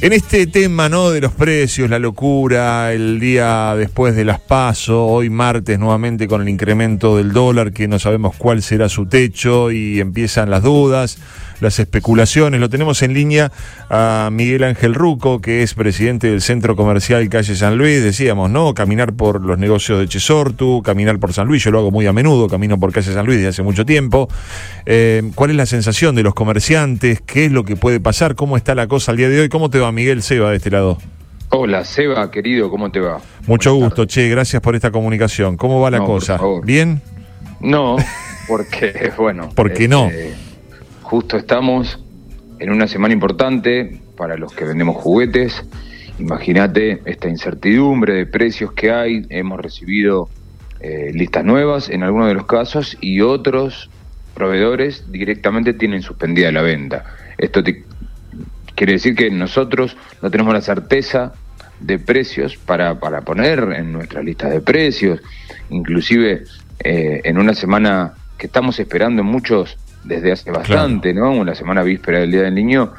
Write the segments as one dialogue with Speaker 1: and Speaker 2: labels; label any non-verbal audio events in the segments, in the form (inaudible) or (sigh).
Speaker 1: En este tema, ¿no? De los precios, la locura, el día después de las PASO, hoy martes nuevamente con el incremento del dólar, que no sabemos cuál será su techo y empiezan las dudas, las especulaciones. Lo tenemos en línea a Miguel Ángel Ruco, que es presidente del Centro Comercial Calle San Luis. Decíamos, ¿no? Caminar por los negocios de Chesortu, caminar por San Luis. Yo lo hago muy a menudo, camino por Calle San Luis desde hace mucho tiempo. Eh, ¿Cuál es la sensación de los comerciantes? ¿Qué es lo que puede pasar? ¿Cómo está la cosa al día de hoy? ¿Cómo te va? Miguel Seba de este lado.
Speaker 2: Hola, Seba, querido, ¿cómo te va?
Speaker 1: Mucho gusto, che, gracias por esta comunicación. ¿Cómo va la cosa? ¿Bien?
Speaker 2: No, porque, (laughs) bueno.
Speaker 1: ¿Por qué no?
Speaker 2: Este, justo estamos en una semana importante para los que vendemos juguetes. Imagínate esta incertidumbre de precios que hay. Hemos recibido eh, listas nuevas en algunos de los casos y otros proveedores directamente tienen suspendida la venta. Esto te, Quiere decir que nosotros no tenemos la certeza de precios para, para poner en nuestra lista de precios, inclusive eh, en una semana que estamos esperando muchos desde hace bastante, ¿no? Una semana víspera del Día del Niño,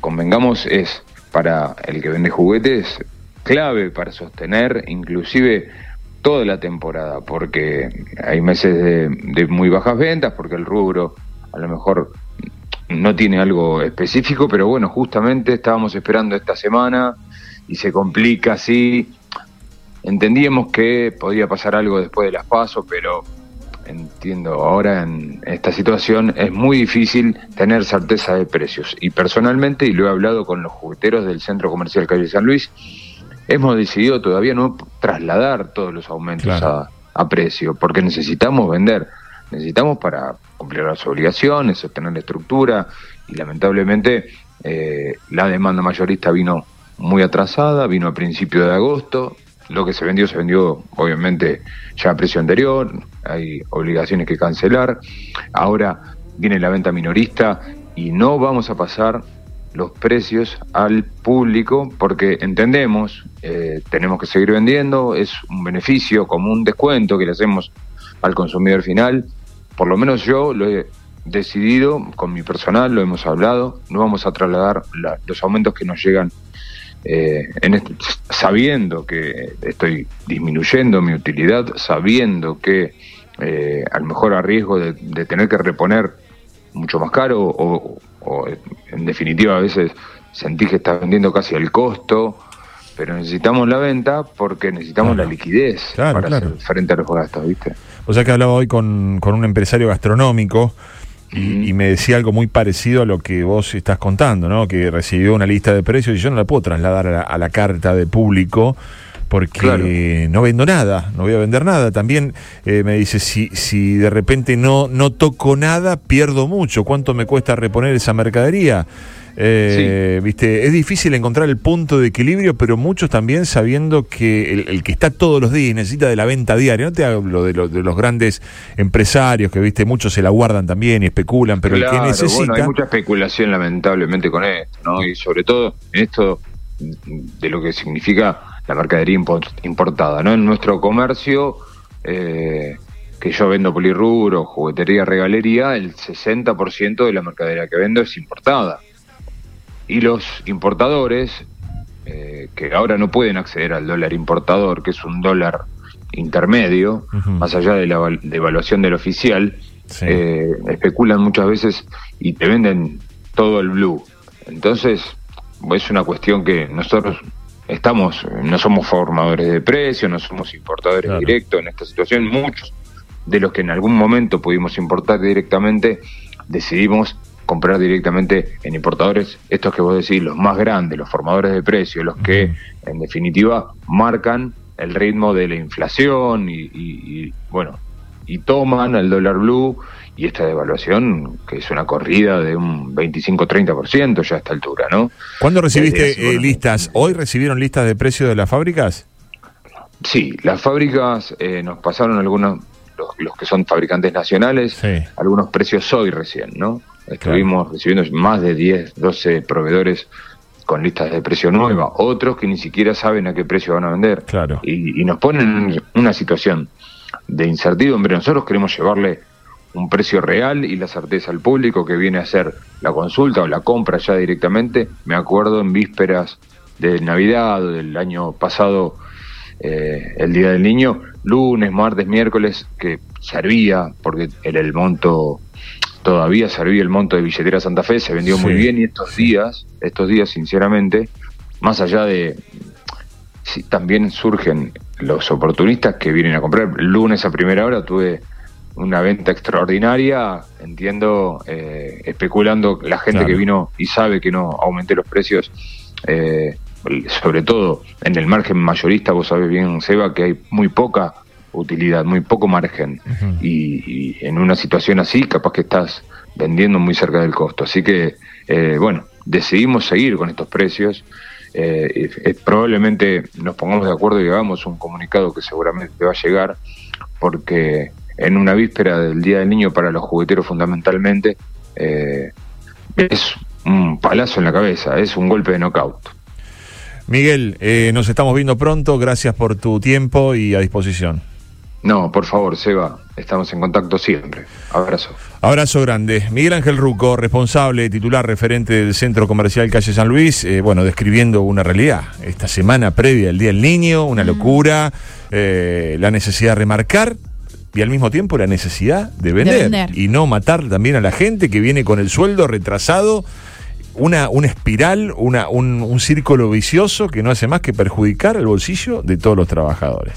Speaker 2: convengamos, es para el que vende juguetes clave para sostener inclusive toda la temporada, porque hay meses de, de muy bajas ventas, porque el rubro a lo mejor no tiene algo específico, pero bueno, justamente estábamos esperando esta semana y se complica así. Entendíamos que podía pasar algo después de las pasos, pero entiendo, ahora en esta situación es muy difícil tener certeza de precios. Y personalmente, y lo he hablado con los jugueteros del Centro Comercial Calle San Luis, hemos decidido todavía no trasladar todos los aumentos a, a precio, porque necesitamos vender necesitamos para cumplir las obligaciones, sostener la estructura y lamentablemente eh, la demanda mayorista vino muy atrasada, vino a principios de agosto, lo que se vendió se vendió obviamente ya a precio anterior, hay obligaciones que cancelar, ahora viene la venta minorista y no vamos a pasar los precios al público porque entendemos, eh, tenemos que seguir vendiendo, es un beneficio como un descuento que le hacemos al consumidor final. Por lo menos yo lo he decidido con mi personal, lo hemos hablado, no vamos a trasladar los aumentos que nos llegan eh, en este, sabiendo que estoy disminuyendo mi utilidad, sabiendo que eh, a lo mejor a riesgo de, tener que reponer mucho más caro o, en definitiva a veces sentí que está vendiendo casi al costo, pero necesitamos la venta porque necesitamos la liquidez para hacer frente a los gastos, ¿viste?
Speaker 1: O sea que hablaba hoy con, con un empresario gastronómico y, me decía algo muy parecido a lo que vos estás contando, ¿no? Que recibió una lista de precios y yo no la puedo trasladar a la, carta de público porque no vendo nada, no voy a vender nada. También eh, me dice, si, si de repente no, no toco nada, pierdo mucho. ¿Cuánto me cuesta reponer esa mercadería? Eh, viste, es difícil encontrar el punto de equilibrio, pero muchos también sabiendo que el, que está todos los días necesita de la venta diaria. No te hablo de, de los grandes empresarios que viste muchos se la guardan también y especulan, pero el que necesita.
Speaker 2: hay mucha especulación lamentablemente con esto, ¿no? Y sobre todo en esto de lo que significa la mercadería importada, ¿no? En nuestro comercio. Eh, que yo vendo polirrubro, juguetería, regalería, el 60% de la mercadería que vendo es importada y los importadores, eh, que ahora no pueden acceder al dólar importador, que es un dólar intermedio, más allá de la devaluación del oficial, eh, especulan muchas veces y te venden todo el blue. Entonces, es una cuestión que nosotros estamos, no somos formadores de precios, no somos importadores directos en esta situación, muchos de los que en algún momento pudimos importar directamente, decidimos comprar directamente en importadores, estos que vos decís, los más grandes, los formadores de precios, los que en definitiva marcan el ritmo de la inflación y, bueno, y toman el dólar blue y esta devaluación, que es una corrida de un 25-30% ya a esta altura, ¿no?
Speaker 1: ¿Cuándo recibiste eh, listas? ¿Hoy recibieron listas de precios de las fábricas?
Speaker 2: Sí, las fábricas eh, nos pasaron algunos, los, que son fabricantes nacionales, algunos precios hoy recién, ¿no? Estuvimos recibiendo más de 10, 12 proveedores con listas de precio nueva, otros que ni siquiera saben a qué precio van a vender.
Speaker 1: Claro.
Speaker 2: Y, nos ponen en una situación de incertidumbre. Nosotros queremos llevarle un precio real y la certeza al público que viene a hacer la consulta o la compra ya directamente. Me acuerdo en vísperas de Navidad del año pasado, eh, el Día del Niño, lunes, martes, miércoles, que servía, porque era el monto, todavía servía el monto de billetera Santa Fe, se vendió muy bien y estos días, estos días sinceramente, más allá de, también surgen los oportunistas que vienen a comprar. lunes a primera hora tuve una venta extraordinaria, entiendo, eh, especulando la gente que vino y sabe que no aumenté los precios, eh, sobre todo en el margen mayorista, vos sabés bien, Seba, que hay muy poca utilidad, muy poco margen. y, en una situación así, capaz que estás vendiendo muy cerca del costo. Así que, eh, bueno, decidimos seguir con estos precios. Eh, probablemente nos pongamos de acuerdo y hagamos un comunicado que seguramente va a llegar, porque en una víspera del Día del Niño para los jugueteros fundamentalmente eh, es un palazo en la cabeza, es un golpe de knockout.
Speaker 1: Miguel, eh, nos estamos viendo pronto, gracias por tu tiempo y a disposición.
Speaker 2: No, por favor, Seba, estamos en contacto siempre. Abrazo.
Speaker 1: Abrazo grande. Miguel Ángel Ruco, responsable, titular, referente del Centro Comercial Calle San Luis, eh, bueno, describiendo una realidad. Esta semana previa al Día del Niño, una locura, eh, la necesidad de remarcar y al mismo tiempo la necesidad de vender, y no matar también a la gente que viene con el sueldo retrasado. Una, una espiral, una, un, un círculo vicioso que no hace más que perjudicar el bolsillo de todos los trabajadores.